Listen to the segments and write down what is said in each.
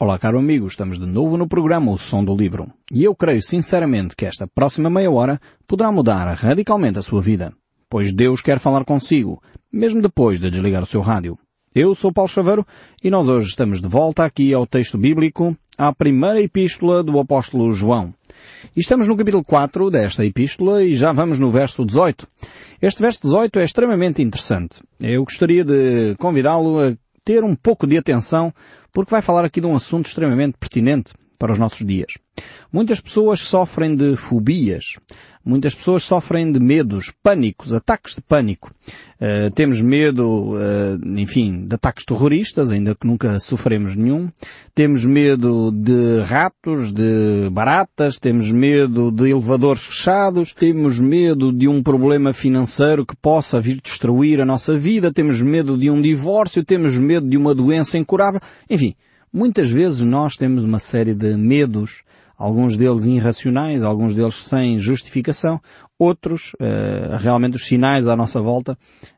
Olá, caro amigo, estamos de novo no programa O Som do Livro. E eu creio sinceramente que esta próxima meia hora poderá mudar radicalmente a sua vida. Pois Deus quer falar consigo, mesmo depois de desligar o seu rádio. Eu sou Paulo Chaveiro e nós hoje estamos de volta aqui ao texto bíblico, à primeira epístola do apóstolo João. E estamos no capítulo 4 desta epístola e já vamos no verso 18. Este verso 18 é extremamente interessante. Eu gostaria de convidá-lo a ter um pouco de atenção porque vai falar aqui de um assunto extremamente pertinente para os nossos dias. Muitas pessoas sofrem de fobias. Muitas pessoas sofrem de medos, pânicos, ataques de pânico. Uh, temos medo, uh, enfim, de ataques terroristas, ainda que nunca sofremos nenhum. Temos medo de ratos, de baratas, temos medo de elevadores fechados, temos medo de um problema financeiro que possa vir destruir a nossa vida, temos medo de um divórcio, temos medo de uma doença incurável. Enfim, muitas vezes nós temos uma série de medos alguns deles irracionais, alguns deles sem justificação, outros, uh, realmente os sinais à nossa volta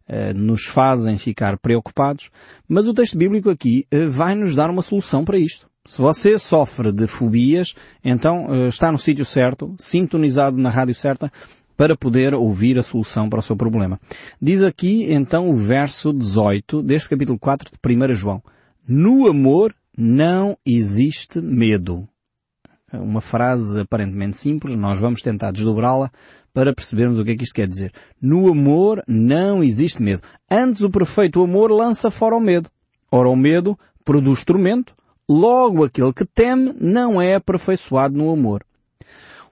uh, nos fazem ficar preocupados, mas o texto bíblico aqui uh, vai nos dar uma solução para isto. Se você sofre de fobias, então está no sítio certo, sintonizado na rádio certa, para poder ouvir a solução para o seu problema. Diz aqui então o verso 18 deste capítulo 4 de 1 João. No amor não existe medo uma frase aparentemente simples, nós vamos tentar desdobrá-la para percebermos o que é que isto quer dizer. No amor não existe medo. Antes o perfeito amor lança fora o medo. Ora, o medo produz tormento, logo aquele que teme não é aperfeiçoado no amor.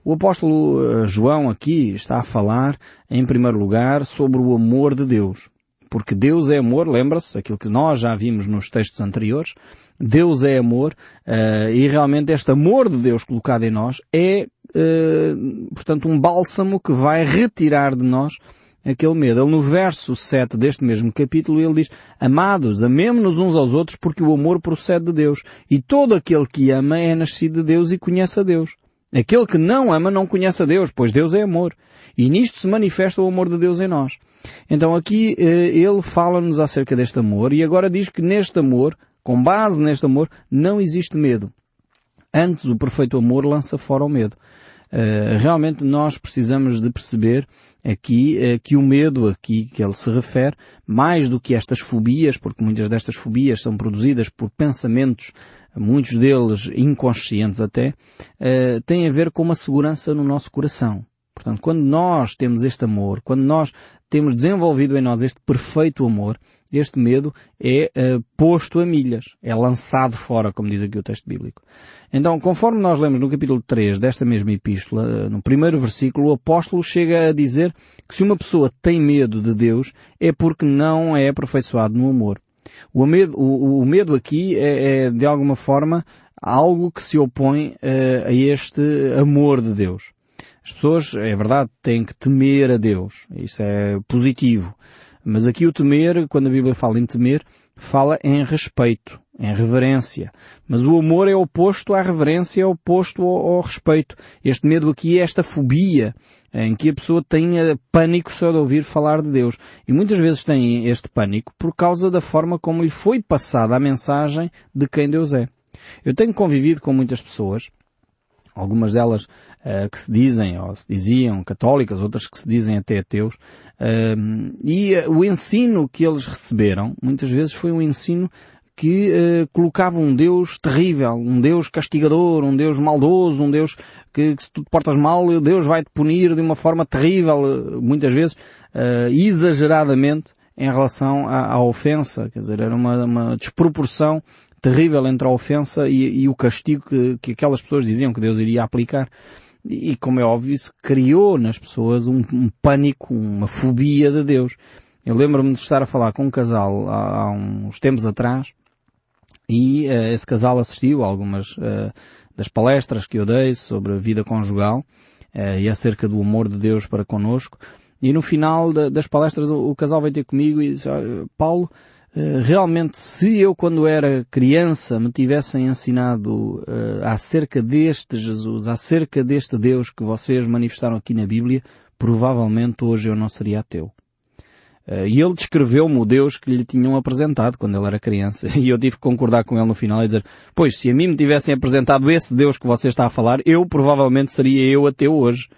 O apóstolo eh, João aqui está a falar, em primeiro lugar, sobre o amor de Deus porque Deus é amor, lembra-se, aquilo que nós já vimos nos textos anteriores, Deus é amor, uh, e realmente este amor de Deus colocado em nós é, uh, portanto, um bálsamo que vai retirar de nós aquele medo. Ele no verso 7 deste mesmo capítulo ele diz, Amados, amemos-nos uns aos outros porque o amor procede de Deus. E todo aquele que ama é nascido de Deus e conhece a Deus. Aquele que não ama não conhece a Deus, pois Deus é amor. E nisto se manifesta o amor de Deus em nós. Então aqui eh, ele fala-nos acerca deste amor e agora diz que neste amor, com base neste amor, não existe medo. Antes o perfeito amor lança fora o medo. Uh, realmente nós precisamos de perceber aqui uh, que o medo aqui que ele se refere, mais do que estas fobias, porque muitas destas fobias são produzidas por pensamentos, muitos deles inconscientes até, uh, tem a ver com uma segurança no nosso coração. Portanto, quando nós temos este amor, quando nós temos desenvolvido em nós este perfeito amor, este medo é uh, posto a milhas, é lançado fora, como diz aqui o texto bíblico. Então, conforme nós lemos no capítulo 3 desta mesma epístola, uh, no primeiro versículo, o apóstolo chega a dizer que se uma pessoa tem medo de Deus, é porque não é aperfeiçoado no amor. O medo, o, o medo aqui é, é, de alguma forma, algo que se opõe uh, a este amor de Deus. As pessoas, é verdade, têm que temer a Deus. Isso é positivo. Mas aqui o temer, quando a Bíblia fala em temer, fala em respeito, em reverência. Mas o amor é oposto à reverência, é oposto ao, ao respeito. Este medo aqui é esta fobia, em que a pessoa tem pânico só de ouvir falar de Deus. E muitas vezes tem este pânico por causa da forma como lhe foi passada a mensagem de quem Deus é. Eu tenho convivido com muitas pessoas algumas delas uh, que se dizem, ou se diziam católicas, outras que se dizem até ateus, uh, e uh, o ensino que eles receberam, muitas vezes foi um ensino que colocava um Deus terrível, um Deus castigador, um Deus maldoso, um Deus que, que se tu te portas mal, Deus vai te punir de uma forma terrível, muitas vezes exageradamente em relação à, à, ofensa, quer dizer, era uma, uma desproporção terrível entre a ofensa e, e o castigo que, que, aquelas pessoas diziam que Deus iria aplicar. E, como é óbvio, isso criou nas pessoas um, um pânico, uma fobia de Deus. Eu lembro-me de estar a falar com um casal há, há uns tempos atrás e uh, esse casal assistiu a algumas uh, das palestras que eu dei sobre a vida conjugal uh, e acerca do amor de Deus para conosco. E no final de, das palestras o, o, casal veio ter comigo e disse, Paulo, realmente se eu quando era criança me tivessem ensinado uh, acerca deste Jesus, acerca deste Deus que vocês manifestaram aqui na Bíblia, provavelmente hoje eu não seria ateu. Uh, e ele descreveu-me o Deus que lhe tinham apresentado quando ele era criança. E eu tive que concordar com ele no final e dizer, pois, se a mim me tivessem apresentado esse Deus que você está a falar, eu provavelmente seria eu até hoje.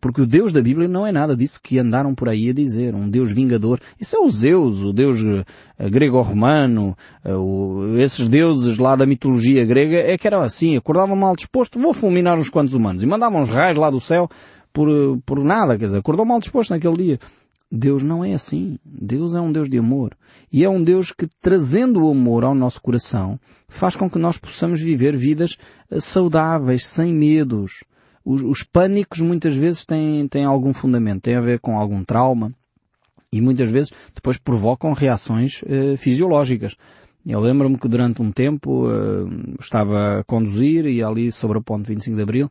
Porque o Deus da Bíblia não é nada disso que andaram por aí a dizer. Um Deus vingador. Isso é o Zeus, o Deus uh, grego-romano, uh, esses deuses lá da mitologia grega, é que eram assim, acordavam mal disposto, vou fulminar uns quantos humanos. E mandavam uns raios lá do céu por, por nada, quer dizer, acordou mal disposto naquele dia. Deus não é assim. Deus é um Deus de amor. E é um Deus que, trazendo o amor ao nosso coração, faz com que nós possamos viver vidas eh, saudáveis, sem medos. Os, os pânicos muitas vezes têm, têm algum fundamento, têm a ver com algum trauma e muitas vezes depois provocam reações uh, fisiológicas. Eu lembro-me que durante um tempo uh, estava a conduzir e ali sobre a ponte 25 de Abril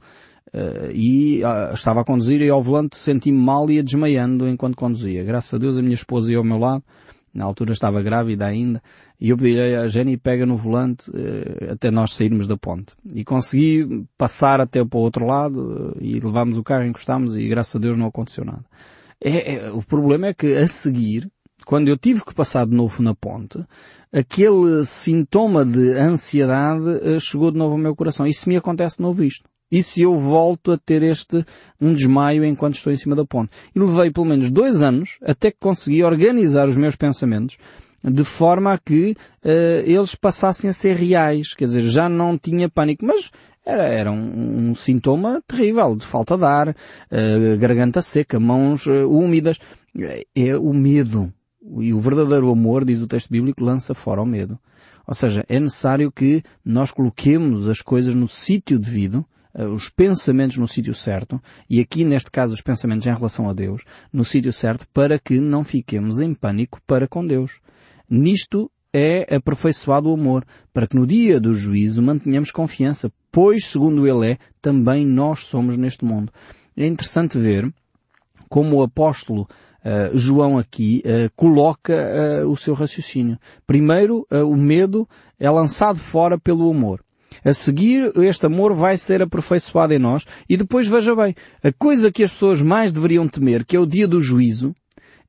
Uh, e uh, estava a conduzir e ao volante senti-me mal e ia desmaiando enquanto conduzia. Graças a Deus a minha esposa ia ao meu lado, na altura estava grávida ainda, e eu pedi a Jenny pega no volante uh, até nós sairmos da ponte. E consegui passar até para o outro lado e levámos o carro, encostámos e graças a Deus não aconteceu nada. É, é, o problema é que a seguir, quando eu tive que passar de novo na ponte, aquele sintoma de ansiedade chegou de novo ao meu coração. Isso me acontece de novo isto. E se eu volto a ter este, um desmaio enquanto estou em cima da ponte? E levei pelo menos dois anos até que consegui organizar os meus pensamentos de forma a que uh, eles passassem a ser reais. Quer dizer, já não tinha pânico, mas era, era um, um sintoma terrível de falta de ar, uh, garganta seca, mãos uh, úmidas. É o medo. E o verdadeiro amor, diz o texto bíblico, lança fora o medo. Ou seja, é necessário que nós coloquemos as coisas no sítio devido, os pensamentos no sítio certo, e aqui neste caso os pensamentos em relação a Deus, no sítio certo, para que não fiquemos em pânico para com Deus. Nisto é aperfeiçoado o amor, para que no dia do juízo mantenhamos confiança, pois, segundo ele é, também nós somos neste mundo. É interessante ver como o apóstolo uh, João aqui uh, coloca uh, o seu raciocínio. Primeiro, o medo é lançado fora pelo amor. A seguir, este amor vai ser aperfeiçoado em nós. E depois, veja bem, a coisa que as pessoas mais deveriam temer, que é o dia do juízo,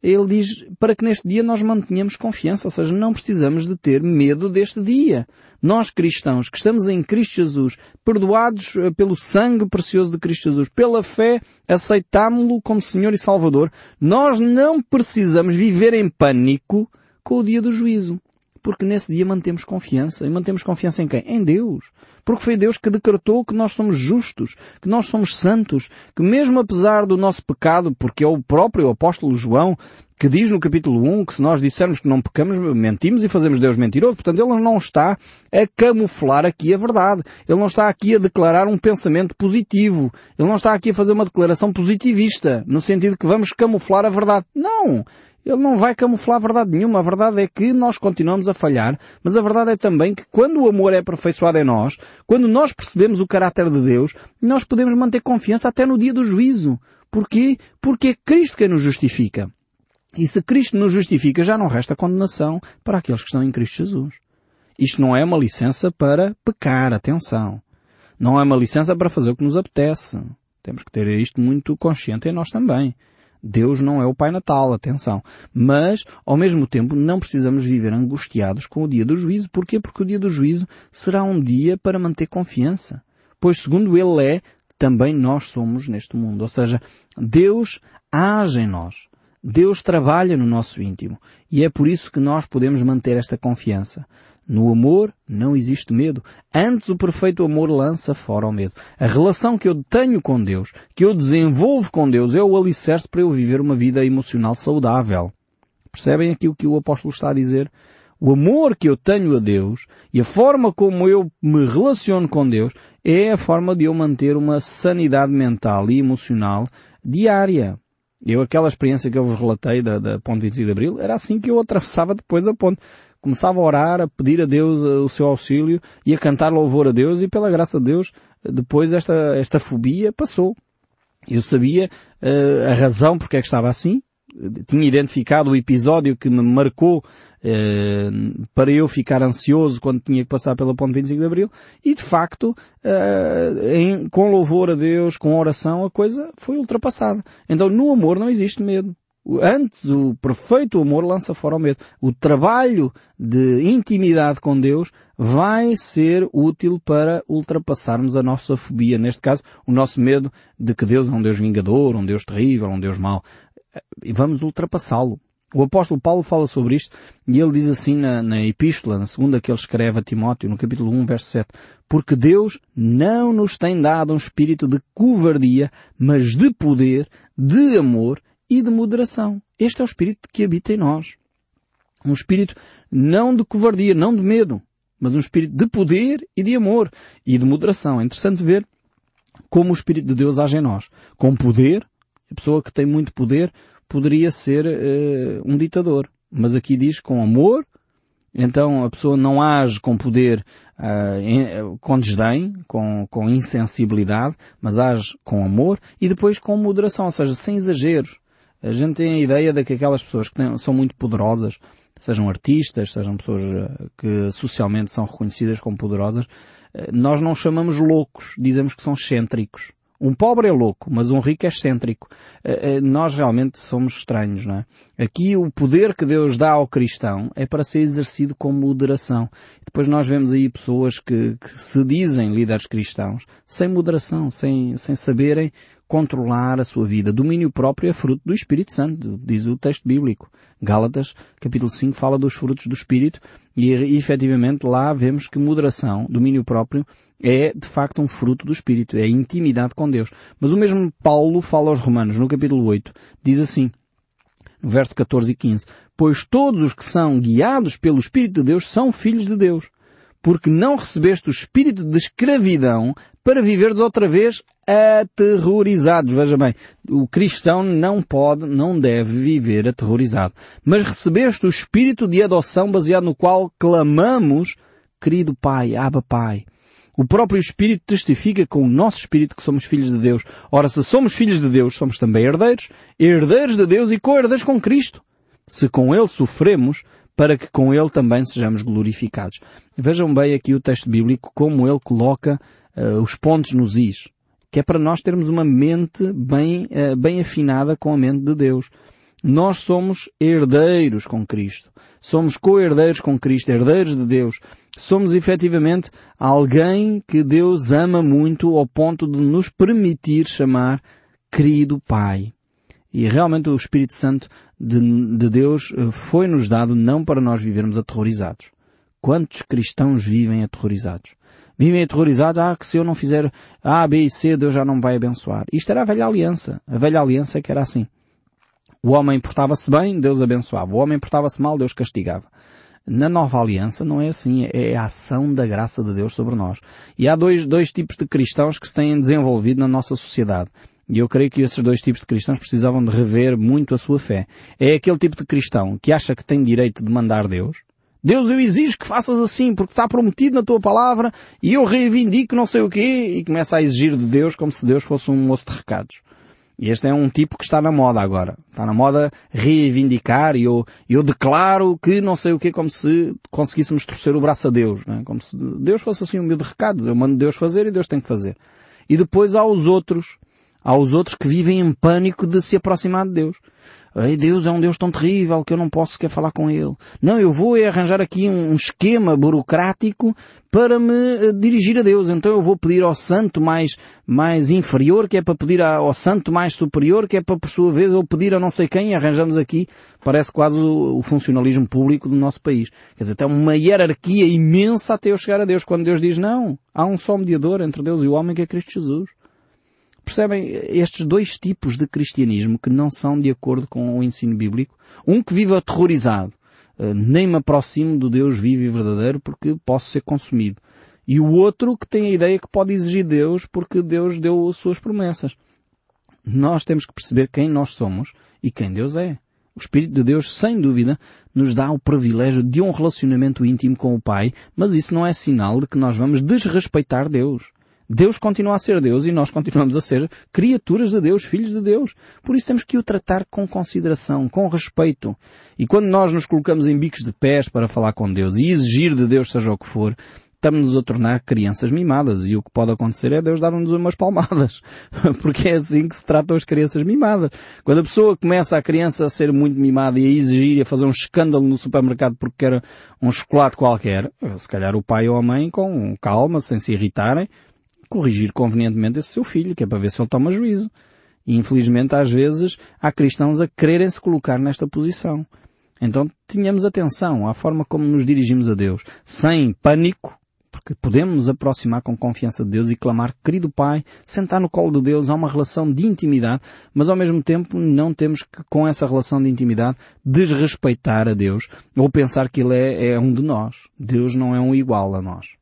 ele diz para que neste dia nós mantenhamos confiança, ou seja, não precisamos de ter medo deste dia. Nós cristãos que estamos em Cristo Jesus, perdoados eh, pelo sangue precioso de Cristo Jesus, pela fé, aceitámo-lo como Senhor e Salvador, nós não precisamos viver em pânico com o dia do juízo. Porque nesse dia mantemos confiança. E mantemos confiança em quem? Em Deus. Porque foi Deus que decretou que nós somos justos, que nós somos santos, que mesmo apesar do nosso pecado, porque é o próprio apóstolo João que diz no capítulo 1 que se nós dissermos que não pecamos, mentimos e fazemos Deus mentiroso. Portanto, ele não está a camuflar aqui a verdade. Ele não está aqui a declarar um pensamento positivo. Ele não está aqui a fazer uma declaração positivista, no sentido que vamos camuflar a verdade. Não! Ele não vai camuflar a verdade nenhuma. A verdade é que nós continuamos a falhar, mas a verdade é também que quando o amor é aperfeiçoado em nós, quando nós percebemos o caráter de Deus, nós podemos manter confiança até no dia do juízo. Porquê? Porque é Cristo quem nos justifica. E se Cristo nos justifica, já não resta condenação para aqueles que estão em Cristo Jesus. Isto não é uma licença para pecar, atenção. Não é uma licença para fazer o que nos apetece. Temos que ter isto muito consciente em nós também. Deus não é o Pai Natal, atenção. Mas, ao mesmo tempo, não precisamos viver angustiados com o dia do juízo. Porquê? Porque o dia do juízo será um dia para manter confiança. Pois, segundo Ele é, também nós somos neste mundo. Ou seja, Deus age em nós. Deus trabalha no nosso íntimo. E é por isso que nós podemos manter esta confiança. No amor não existe medo. Antes o perfeito amor lança fora o medo. A relação que eu tenho com Deus, que eu desenvolvo com Deus, é o alicerce para eu viver uma vida emocional saudável. Percebem aqui o que o apóstolo está a dizer? O amor que eu tenho a Deus e a forma como eu me relaciono com Deus é a forma de eu manter uma sanidade mental e emocional diária. Eu, aquela experiência que eu vos relatei da, da Ponte 25 de Abril, era assim que eu atravessava depois a ponte começava a orar, a pedir a Deus eh, o seu auxílio e a cantar louvor a Deus e pela graça de Deus depois esta, esta fobia passou. Eu sabia uh, a razão porque é que estava assim, tinha identificado o episódio que me marcou para eu ficar ansioso quando tinha que passar pela ponte 25 de Abril e de facto em, com louvor a Deus, com oração, a coisa foi ultrapassada. Então no amor não existe medo. Antes, o perfeito amor lança fora o medo. O trabalho de intimidade com Deus vai ser útil para ultrapassarmos a nossa fobia. Neste caso, o nosso medo de que Deus é um Deus vingador, um Deus terrível, um Deus mau. E vamos ultrapassá-lo. O apóstolo Paulo fala sobre isto e ele diz assim na, na epístola, na segunda que ele escreve a Timóteo, no capítulo 1, verso 7, porque Deus não nos tem dado um espírito de covardia, mas de poder, de amor e de moderação. Este é o espírito que habita em nós. Um espírito não de covardia, não de medo, mas um espírito de poder e de amor e de moderação. É interessante ver como o Espírito de Deus age em nós. Com poder, a pessoa que tem muito poder poderia ser uh, um ditador. Mas aqui diz com amor, então a pessoa não age com poder, uh, em, com desdém, com, com insensibilidade, mas age com amor e depois com moderação, ou seja, sem exageros. A gente tem a ideia de que aquelas pessoas que têm, são muito poderosas, sejam artistas, sejam pessoas eh, que socialmente são reconhecidas como poderosas, nós não chamamos loucos, dizemos que são excêntricos. Um pobre é louco, mas um rico é excêntrico. Eh, eh, nós realmente somos estranhos, não é? Aqui o poder que Deus dá ao cristão é para ser exercido com moderação. Depois nós vemos aí pessoas que, que se dizem líderes cristãos sem moderação, sem, sem saberem controlar a sua vida. Domínio próprio é fruto do Espírito Santo, diz o texto bíblico. Gálatas, capítulo 5, fala dos frutos do Espírito e, efetivamente lá vemos que moderação, domínio próprio, é de facto um fruto do Espírito, é intimidade com Deus. Mas o mesmo Paulo fala aos Romanos, no capítulo 8, diz assim, no verso 14 e 15, Pois todos os que são guiados pelo Espírito de Deus são filhos de Deus porque não recebeste o espírito de escravidão para viveres outra vez aterrorizados. Veja bem, o cristão não pode, não deve viver aterrorizado. Mas recebeste o espírito de adoção baseado no qual clamamos, querido Pai, Abba Pai. O próprio Espírito testifica com o nosso Espírito que somos filhos de Deus. Ora, se somos filhos de Deus, somos também herdeiros, herdeiros de Deus e co-herdeiros com Cristo. Se com Ele sofremos, para que com ele também sejamos glorificados. Vejam bem aqui o texto bíblico, como ele coloca uh, os pontos nos is, que é para nós termos uma mente bem, uh, bem afinada com a mente de Deus. Nós somos herdeiros com Cristo. Somos co-herdeiros com Cristo, herdeiros de Deus. Somos efetivamente alguém que Deus ama muito ao ponto de nos permitir chamar querido Pai. E realmente o Espírito Santo de, de Deus eh, foi-nos dado não para nós vivermos aterrorizados. Quantos cristãos vivem aterrorizados? Vivem aterrorizados, ah, que se eu não fizer A, B e C, Deus já não me vai abençoar. Isto era a velha aliança. A velha aliança é que era assim. O homem portava-se bem, Deus abençoava. O homem portava-se mal, Deus castigava. Na nova aliança não é assim, é a ação da graça de Deus sobre nós. E há dois, dois tipos de cristãos que se têm desenvolvido na nossa sociedade. E eu creio que esses dois tipos de cristãos precisavam de rever muito a sua fé. É aquele tipo de cristão que acha que tem direito de mandar Deus. Deus, eu exijo que faças assim, porque está prometido na tua palavra, e eu reivindico não sei o quê, e começa a exigir de Deus como se Deus fosse um moço de recados. E este é um tipo que está na moda agora. Está na moda reivindicar e eu, eu declaro que não sei o quê, como se conseguíssemos torcer o braço a Deus. Não é? Como se Deus fosse assim um meio de recados. Eu mando Deus fazer e Deus tem que fazer. E depois há os outros aos outros que vivem em pânico de se aproximar de Deus. Ei, Deus é um Deus tão terrível que eu não posso sequer falar com Ele. Não, eu vou arranjar aqui um esquema burocrático para me eh, dirigir a Deus. Então eu vou pedir ao santo mais, mais inferior, que é para pedir ao santo mais superior, que é para, por sua vez, eu pedir a não sei quem e arranjamos aqui, parece quase o, o funcionalismo público do nosso país. Quer dizer, tem uma hierarquia imensa até eu chegar a Deus, quando Deus diz, não, há um só mediador entre Deus e o homem que é Cristo Jesus. Percebem estes dois tipos de cristianismo que não são de acordo com o ensino bíblico? Um que vive aterrorizado. Eh, nem me aproximo do Deus vivo e verdadeiro porque posso ser consumido. E o outro que tem a ideia que pode exigir Deus porque Deus deu as suas promessas. Nós temos que perceber quem nós somos e quem Deus é. O Espírito de Deus, sem dúvida, nos dá o privilégio de um relacionamento íntimo com o Pai, mas isso não é sinal de que nós vamos desrespeitar Deus. Deus continua a ser Deus e nós continuamos a ser criaturas de Deus, filhos de Deus. Por isso temos que o tratar com consideração, com respeito. E quando nós nos colocamos em bicos de pés para falar com Deus e exigir de Deus seja o que for, estamos-nos a tornar crianças mimadas e o que pode acontecer é Deus dar-nos umas palmadas. Porque é assim que se tratam as crianças mimadas. Quando a pessoa começa a criança a ser muito mimada e a exigir e a fazer um escândalo no supermercado porque quer um chocolate qualquer, se calhar o pai ou a mãe com calma, sem se irritarem, corrigir convenientemente esse seu filho, que é para ver se ele toma juízo. E infelizmente às vezes há cristãos a quererem se colocar nesta posição. Então tenhamos atenção à forma como nos dirigimos a Deus, sem pânico, porque podemos nos aproximar com confiança de Deus e clamar, querido Pai, sentar no colo de Deus, há uma relação de intimidade, mas ao mesmo tempo não temos que, com essa relação de intimidade, desrespeitar a Deus ou pensar que Ele é, é um de nós. Deus não é um igual a nós.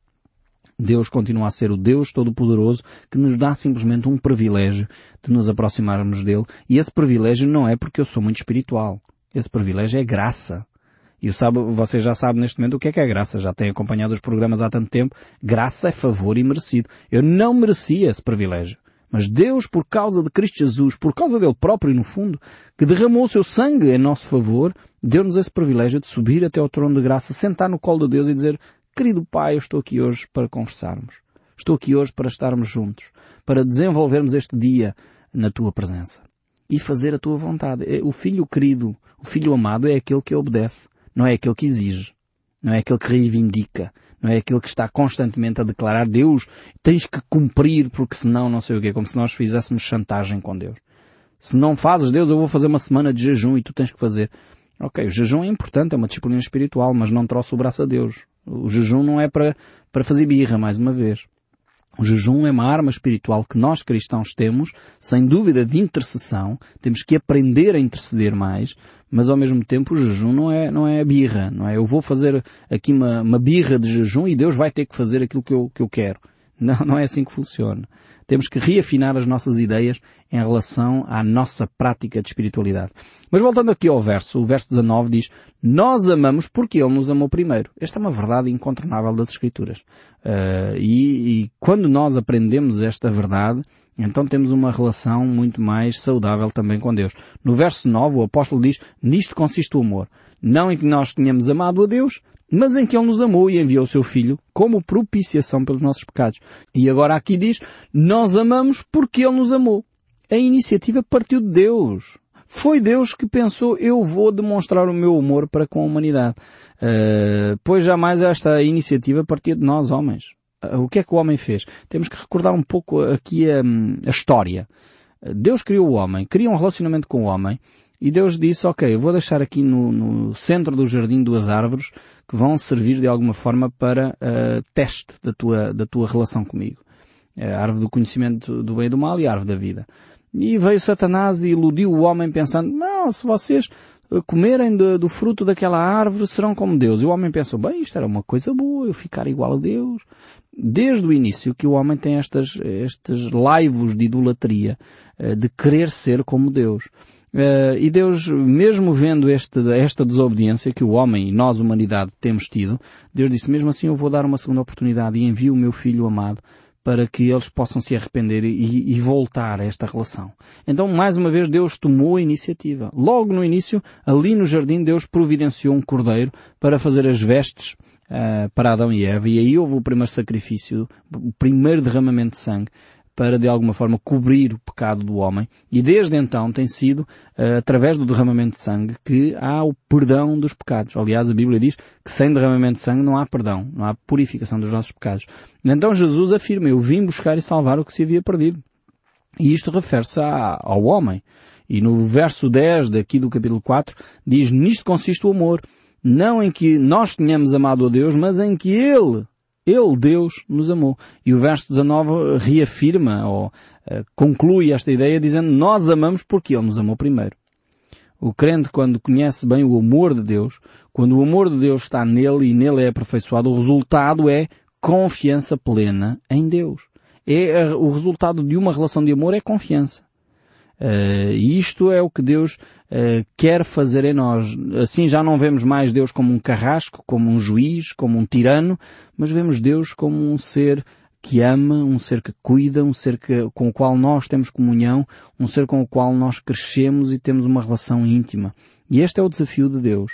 Deus continua a ser o Deus Todo-Poderoso que nos dá simplesmente um privilégio de nos aproximarmos dele e esse privilégio não é porque eu sou muito espiritual. Esse privilégio é graça. E sabe, você já sabe neste momento o que é que é graça. Já tem acompanhado os programas há tanto tempo. Graça é favor e merecido. Eu não merecia esse privilégio. Mas Deus, por causa de Cristo Jesus, por causa dele próprio, no fundo, que derramou o seu sangue em nosso favor, deu-nos esse privilégio de subir até ao trono de graça, sentar no colo de Deus e dizer, querido Pai, eu estou aqui hoje para conversarmos. Estou aqui hoje para estarmos juntos, para desenvolvermos este dia na tua presença e fazer a tua vontade. É, o filho querido, o filho amado é aquele que obedece, não é aquele que exige, não é aquele que reivindica, não é aquele que está constantemente a declarar Deus, tens que cumprir porque senão não sei o quê, como se nós fizéssemos chantagem com Deus. Se não fazes Deus, eu vou fazer uma semana de jejum e tu tens que fazer. Ok, o jejum é importante, é uma disciplina espiritual, mas não troça o braço a Deus. O jejum não é para, para fazer birra, mais uma vez. O jejum é uma arma espiritual que nós cristãos temos, sem dúvida de intercessão. Temos que aprender a interceder mais, mas ao mesmo tempo o jejum não é, não é birra, não é? Eu vou fazer aqui uma, uma birra de jejum e Deus vai ter que fazer aquilo que eu, que eu quero. Não, não é assim que funciona. Temos que reafinar as nossas ideias em relação à nossa prática de espiritualidade. Mas voltando aqui ao verso, o verso 19 diz, nós amamos porque Ele nos amou primeiro. Esta é uma verdade incontornável das Escrituras. Uh, e, e quando nós aprendemos esta verdade, então temos uma relação muito mais saudável também com Deus. No verso 9 o apóstolo diz, nisto consiste o amor. Não em que nós tenhamos amado a Deus, mas em que Ele nos amou e enviou o seu Filho como propiciação pelos nossos pecados. E agora aqui diz, nós amamos porque Ele nos amou. A iniciativa partiu de Deus. Foi Deus que pensou, eu vou demonstrar o meu amor para com a humanidade. Uh, pois jamais esta iniciativa partia de nós, homens. Uh, o que é que o homem fez? Temos que recordar um pouco aqui a, a história. Deus criou o homem, cria um relacionamento com o homem, e Deus disse, ok, eu vou deixar aqui no, no centro do jardim duas árvores que vão servir de alguma forma para uh, teste da tua, da tua relação comigo. A árvore do conhecimento do bem e do mal e a árvore da vida. E veio Satanás e iludiu o homem pensando, não, se vocês eh, comerem do, do, fruto daquela árvore serão como Deus. E o homem pensou, bem, isto era uma coisa boa, eu ficar igual a Deus. Desde o início que o homem tem estas, estes laivos de idolatria, eh, de querer ser como Deus. Uh, e Deus, mesmo vendo este, esta desobediência que o homem e nós, humanidade, temos tido, Deus disse, mesmo assim eu vou dar uma segunda oportunidade e envio o meu filho amado para que eles possam se arrepender e, e, voltar a esta relação. Então, mais uma vez, Deus tomou a iniciativa. Logo no início, ali no jardim, Deus providenciou um cordeiro para fazer as vestes uh, para Adão e Eva, e aí houve o primeiro sacrifício, o primeiro derramamento de sangue para de alguma forma cobrir o pecado do homem e desde então tem sido uh, através do derramamento de sangue que há o perdão dos pecados. Aliás, a Bíblia diz que sem derramamento de sangue não há perdão, não há purificação dos nossos pecados. Então Jesus afirma, eu vim buscar e salvar o que se havia perdido. E isto refere-se ao homem. E no verso 10 daqui do capítulo 4 diz, nisto consiste o amor, não em que nós tenhamos amado a Deus, mas em que Ele ele, Deus, nos amou. E o verso 19 reafirma ou uh, conclui esta ideia dizendo nós amamos porque Ele nos amou primeiro. O crente, quando conhece bem o amor de Deus, quando o amor de Deus está nele e nele é aperfeiçoado, o resultado é confiança plena em Deus. É, o resultado de uma relação de amor é confiança. Uh, e isto é o que Deus uh, quer fazer em nós. Assim já não vemos mais Deus como um carrasco, como um juiz, como um tirano, mas vemos Deus como um ser que ama, um ser que cuida, um ser que, com o qual nós temos comunhão, um ser com o qual nós crescemos e temos uma relação íntima. E este é o desafio de Deus.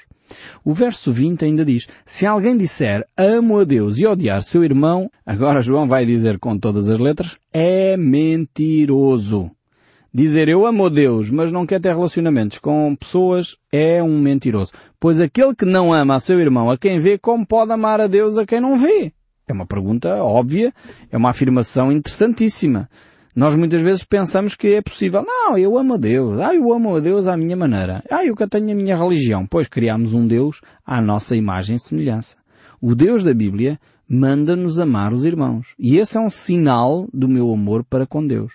O verso 20 ainda diz, se alguém disser amo a Deus e odiar seu irmão, agora João vai dizer com todas as letras, é mentiroso. Dizer eu amo a Deus, mas não quer ter relacionamentos com pessoas, é um mentiroso. Pois aquele que não ama a seu irmão, a quem vê, como pode amar a Deus a quem não vê? É uma pergunta óbvia, é uma afirmação interessantíssima. Nós muitas vezes pensamos que é possível. Não, eu amo a Deus. Ah, eu amo a Deus à minha maneira. Ah, eu que tenho a minha religião. Pois criamos um Deus à nossa imagem e semelhança. O Deus da Bíblia manda-nos amar os irmãos. E esse é um sinal do meu amor para com Deus.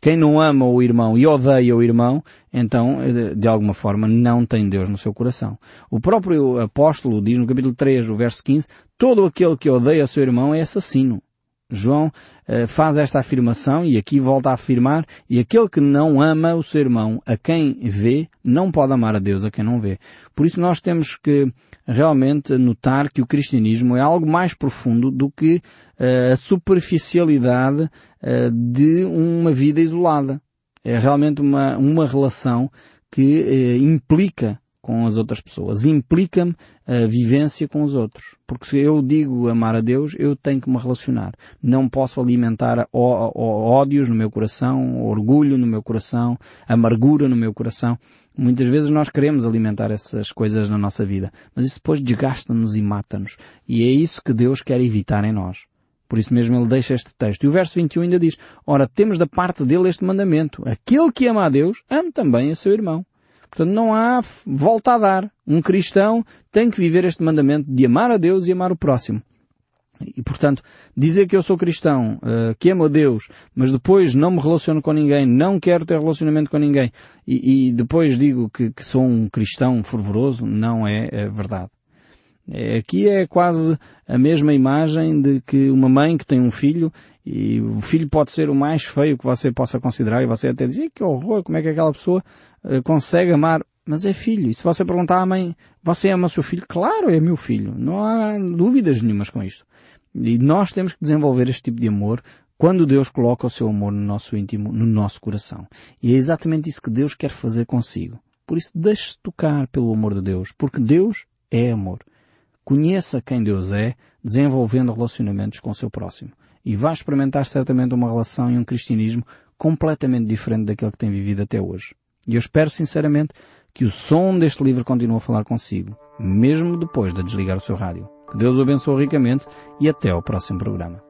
Quem não ama o irmão e odeia o irmão, então, de alguma forma, não tem Deus no seu coração. O próprio apóstolo diz no capítulo 3, o verso 15, todo aquele que odeia o seu irmão é assassino. João eh, faz esta afirmação e aqui volta a afirmar, e aquele que não ama o seu irmão, a quem vê, não pode amar a Deus a quem não vê. Por isso nós temos que realmente notar que o cristianismo é algo mais profundo do que uh, a superficialidade uh, de uma vida isolada. É realmente uma, uma relação que implica com as outras pessoas. Implica-me a vivência com os outros. Porque se eu digo amar a Deus, eu tenho que me relacionar. Não posso alimentar ódios no meu coração, orgulho no meu coração, amargura no meu coração. Muitas vezes nós queremos alimentar essas coisas na nossa vida, mas isso depois desgasta-nos e mata-nos. E é isso que Deus quer evitar em nós. Por isso mesmo ele deixa este texto. E o verso 21 ainda diz, Ora, temos da parte dele este mandamento. Aquele que ama a Deus, ame também a seu irmão. Portanto, não há volta a dar. Um cristão tem que viver este mandamento de amar a Deus e amar o próximo. E, portanto, dizer que eu sou cristão, uh, que amo a Deus, mas depois não me relaciono com ninguém, não quero ter relacionamento com ninguém, e, e depois digo que, que, sou um cristão fervoroso, não é, é verdade. É, aqui é quase a mesma imagem de que uma mãe que tem um filho e o filho pode ser o mais feio que você possa considerar e você até diz, que horror, como é que aquela pessoa uh, consegue amar? Mas é filho. E se você perguntar à mãe, você ama o seu filho? Claro, é meu filho. Não há dúvidas nenhumas com isto. E nós temos que desenvolver este tipo de amor quando Deus coloca o seu amor no nosso íntimo, no nosso coração. E é exatamente isso que Deus quer fazer consigo. Por isso, deixe-se tocar pelo amor de Deus, porque Deus é amor. Conheça quem Deus é, desenvolvendo relacionamentos com o seu próximo. E vai experimentar certamente uma relação e um cristianismo completamente diferente daquele que tem vivido até hoje. E eu espero sinceramente que o som deste livro continue a falar consigo, mesmo depois de desligar o seu rádio. Que Deus o abençoe ricamente e até ao próximo programa.